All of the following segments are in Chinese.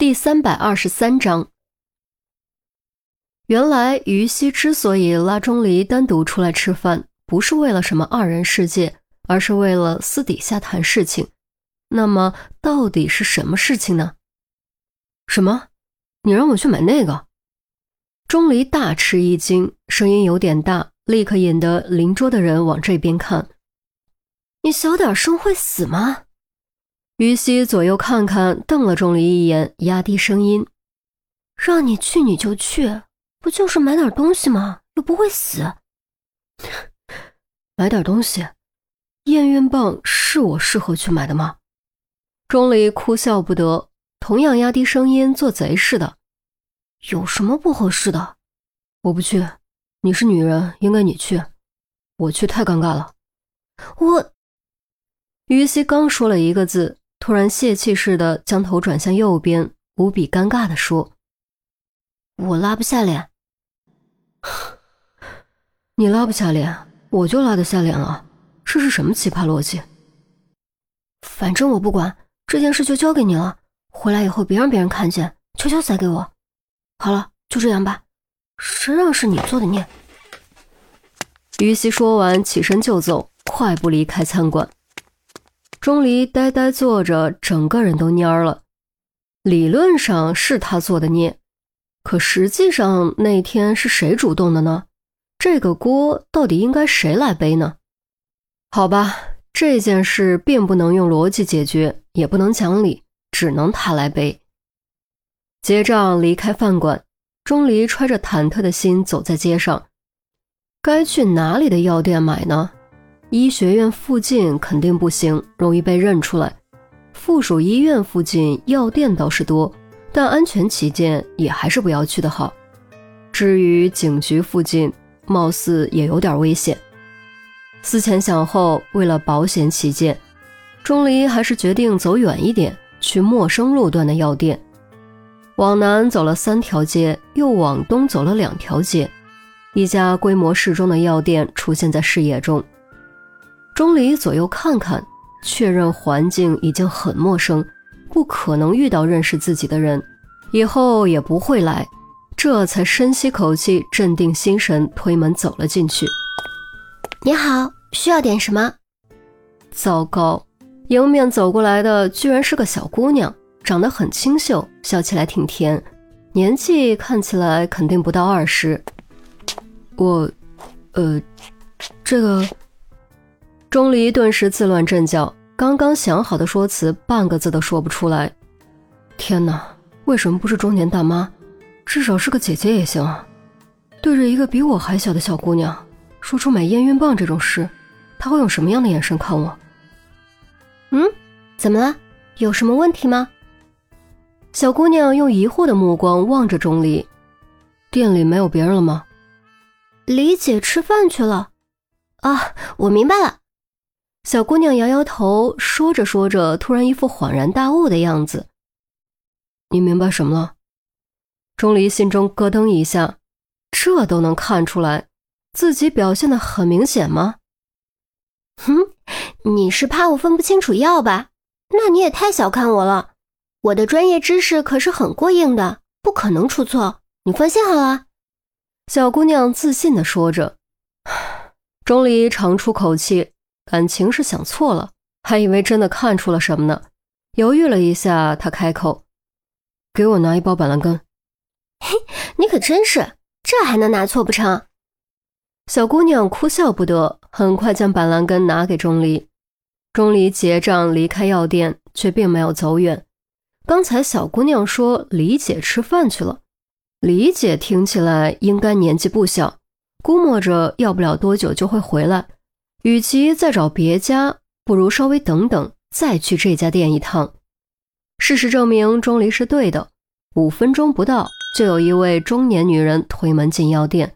第三百二十三章，原来于西之所以拉钟离单独出来吃饭，不是为了什么二人世界，而是为了私底下谈事情。那么，到底是什么事情呢？什么？你让我去买那个？钟离大吃一惊，声音有点大，立刻引得邻桌的人往这边看。你小点声会死吗？于西左右看看，瞪了钟离一眼，压低声音：“让你去你就去，不就是买点东西吗？又不会死。买点东西，验孕棒是我适合去买的吗？”钟离哭笑不得，同样压低声音，做贼似的：“有什么不合适的？我不去，你是女人，应该你去，我去太尴尬了。”我，于西刚说了一个字。突然泄气似的将头转向右边，无比尴尬地说：“我拉不下脸。你拉不下脸，我就拉得下脸了。这是什么奇葩逻辑？反正我不管，这件事就交给你了。回来以后别让别人看见，悄悄塞给我。好了，就这样吧。谁让是你做的孽？”于西说完，起身就走，快步离开餐馆。钟离呆呆坐着，整个人都蔫了。理论上是他做的孽，可实际上那天是谁主动的呢？这个锅到底应该谁来背呢？好吧，这件事并不能用逻辑解决，也不能讲理，只能他来背。结账，离开饭馆，钟离揣着忐忑的心走在街上，该去哪里的药店买呢？医学院附近肯定不行，容易被认出来。附属医院附近药店倒是多，但安全起见也还是不要去的好。至于警局附近，貌似也有点危险。思前想后，为了保险起见，钟离还是决定走远一点，去陌生路段的药店。往南走了三条街，又往东走了两条街，一家规模适中的药店出现在视野中。钟离左右看看，确认环境已经很陌生，不可能遇到认识自己的人，以后也不会来，这才深吸口气，镇定心神，推门走了进去。你好，需要点什么？糟糕，迎面走过来的居然是个小姑娘，长得很清秀，笑起来挺甜，年纪看起来肯定不到二十。我，呃，这个。钟离顿时自乱阵脚，刚刚想好的说辞，半个字都说不出来。天哪，为什么不是中年大妈？至少是个姐姐也行啊！对着一个比我还小的小姑娘，说出买验孕棒这种事，她会用什么样的眼神看我？嗯，怎么了？有什么问题吗？小姑娘用疑惑的目光望着钟离。店里没有别人了吗？李姐吃饭去了。啊，我明白了。小姑娘摇摇头，说着说着，突然一副恍然大悟的样子。你明白什么了？钟离心中咯噔一下，这都能看出来，自己表现的很明显吗？哼，你是怕我分不清楚药吧？那你也太小看我了。我的专业知识可是很过硬的，不可能出错。你放心好了。小姑娘自信的说着。钟离长出口气。感情是想错了，还以为真的看出了什么呢。犹豫了一下，他开口：“给我拿一包板蓝根。”嘿，你可真是，这还能拿错不成？小姑娘哭笑不得，很快将板蓝根拿给钟离。钟离结账离开药店，却并没有走远。刚才小姑娘说李姐吃饭去了，李姐听起来应该年纪不小，估摸着要不了多久就会回来。与其再找别家，不如稍微等等，再去这家店一趟。事实证明，钟离是对的。五分钟不到，就有一位中年女人推门进药店。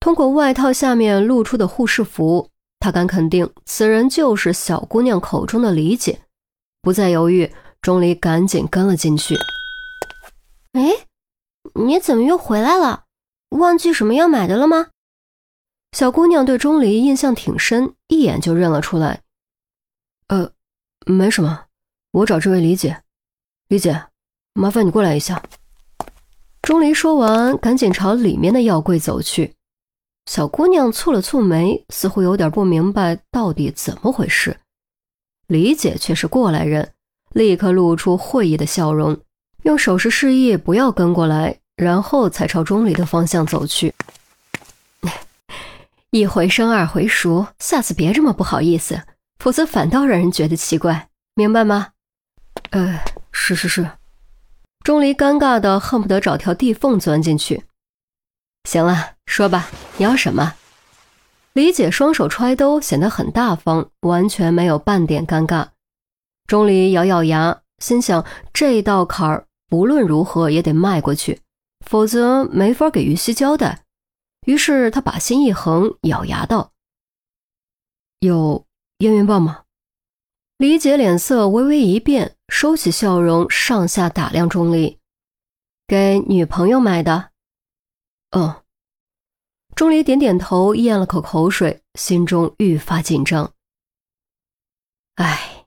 通过外套下面露出的护士服，他敢肯定，此人就是小姑娘口中的李姐。不再犹豫，钟离赶紧跟了进去。哎，你怎么又回来了？忘记什么要买的了吗？小姑娘对钟离印象挺深，一眼就认了出来。呃，没什么，我找这位李姐。李姐，麻烦你过来一下。钟离说完，赶紧朝里面的药柜走去。小姑娘蹙了蹙眉，似乎有点不明白到底怎么回事。李姐却是过来人，立刻露出会意的笑容，用手势示意不要跟过来，然后才朝钟离的方向走去。一回生二回熟，下次别这么不好意思，否则反倒让人觉得奇怪，明白吗？呃，是是是。钟离尴尬的恨不得找条地缝钻进去。行了，说吧，你要什么？李姐双手揣兜，显得很大方，完全没有半点尴尬。钟离咬咬牙，心想这道坎儿不论如何也得迈过去，否则没法给玉溪交代。于是他把心一横，咬牙道：“有验孕棒吗？”李姐脸色微微一变，收起笑容，上下打量钟离：“给女朋友买的？”“嗯。”钟离点点头，咽了口口水，心中愈发紧张。“哎，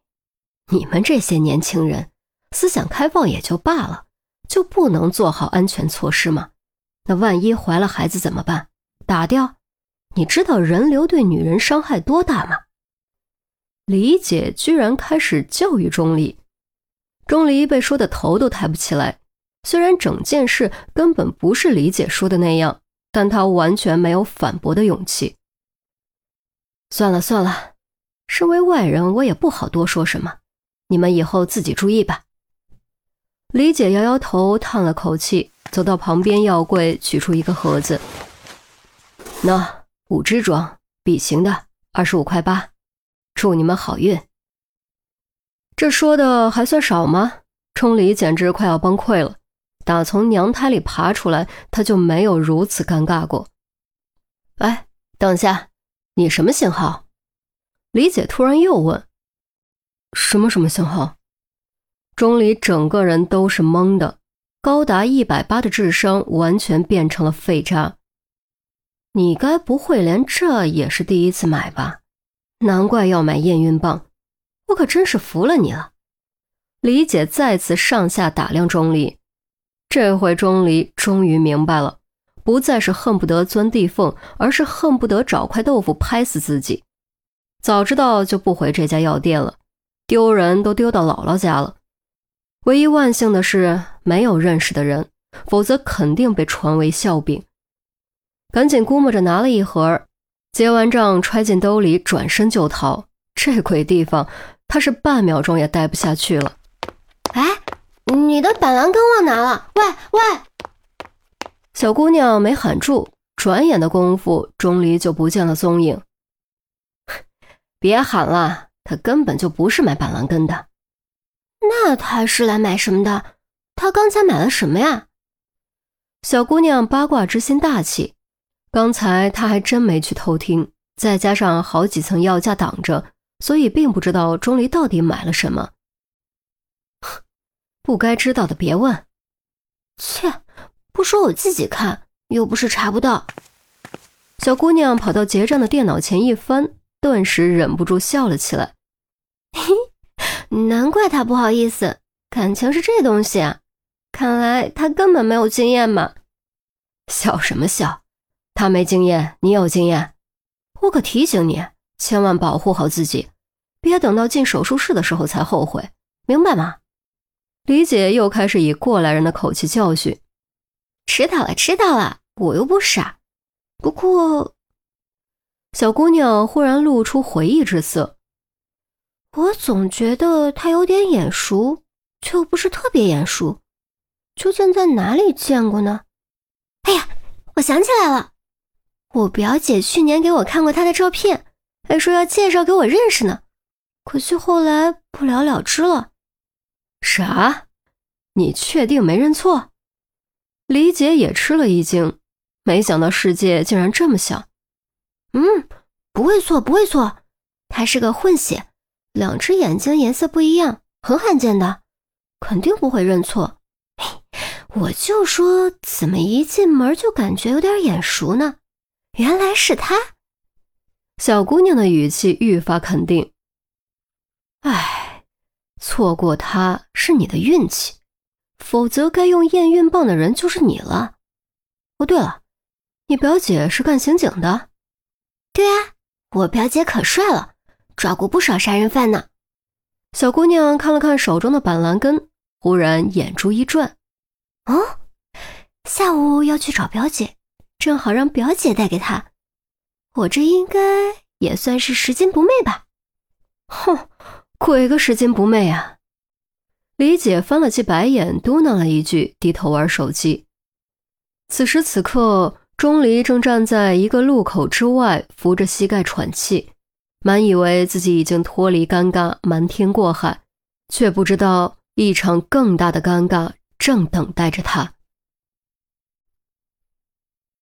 你们这些年轻人，思想开放也就罢了，就不能做好安全措施吗？那万一怀了孩子怎么办？打掉？你知道人流对女人伤害多大吗？”李姐居然开始教育钟离，钟离被说的头都抬不起来。虽然整件事根本不是李姐说的那样，但他完全没有反驳的勇气。算了算了，身为外人，我也不好多说什么。你们以后自己注意吧。李姐摇摇头，叹了口气，走到旁边药柜，取出一个盒子。那五支装笔型的，二十五块八。祝你们好运。这说的还算少吗？钟离简直快要崩溃了。打从娘胎里爬出来，他就没有如此尴尬过。哎，等下，你什么型号？李姐突然又问。什么什么型号？钟离整个人都是懵的，高达一百八的智商完全变成了废渣。你该不会连这也是第一次买吧？难怪要买验孕棒，我可真是服了你了。李姐再次上下打量钟离，这回钟离终于明白了，不再是恨不得钻地缝，而是恨不得找块豆腐拍死自己。早知道就不回这家药店了，丢人都丢到姥姥家了。唯一万幸的是没有认识的人，否则肯定被传为笑柄。赶紧估摸着拿了一盒。结完账，揣进兜里，转身就逃。这鬼地方，他是半秒钟也待不下去了。哎，你的板蓝根忘拿了！喂喂！小姑娘没喊住，转眼的功夫，钟离就不见了踪影。别喊了，他根本就不是买板蓝根的。那他是来买什么的？他刚才买了什么呀？小姑娘八卦之心大起。刚才他还真没去偷听，再加上好几层药架挡着，所以并不知道钟离到底买了什么。不该知道的别问。切，不说我自己看，又不是查不到。小姑娘跑到结账的电脑前一翻，顿时忍不住笑了起来。难怪他不好意思，感情是这东西啊！看来他根本没有经验嘛。笑什么笑？他没经验，你有经验，我可提醒你，千万保护好自己，别等到进手术室的时候才后悔，明白吗？李姐又开始以过来人的口气教训。知道了，知道了，我又不傻。不过，小姑娘忽然露出回忆之色。我总觉得他有点眼熟，却又不是特别眼熟，究竟在哪里见过呢？哎呀，我想起来了。我表姐去年给我看过他的照片，还说要介绍给我认识呢，可惜后来不了了之了。啥？你确定没认错？李姐也吃了一惊，没想到世界竟然这么小。嗯，不会错，不会错，他是个混血，两只眼睛颜色不一样，很罕见的，肯定不会认错。我就说怎么一进门就感觉有点眼熟呢？原来是他，小姑娘的语气愈发肯定。哎，错过他是你的运气，否则该用验孕棒的人就是你了。哦，对了，你表姐是干刑警的。对啊，我表姐可帅了，抓过不少杀人犯呢。小姑娘看了看手中的板蓝根，忽然眼珠一转：“哦，下午要去找表姐，正好让表姐带给她。我这应该也算是拾金不昧吧？”哼，鬼个拾金不昧啊！李姐翻了记白眼，嘟囔了一句，低头玩手机。此时此刻，钟离正站在一个路口之外，扶着膝盖喘气。满以为自己已经脱离尴尬，瞒天过海，却不知道一场更大的尴尬正等待着他。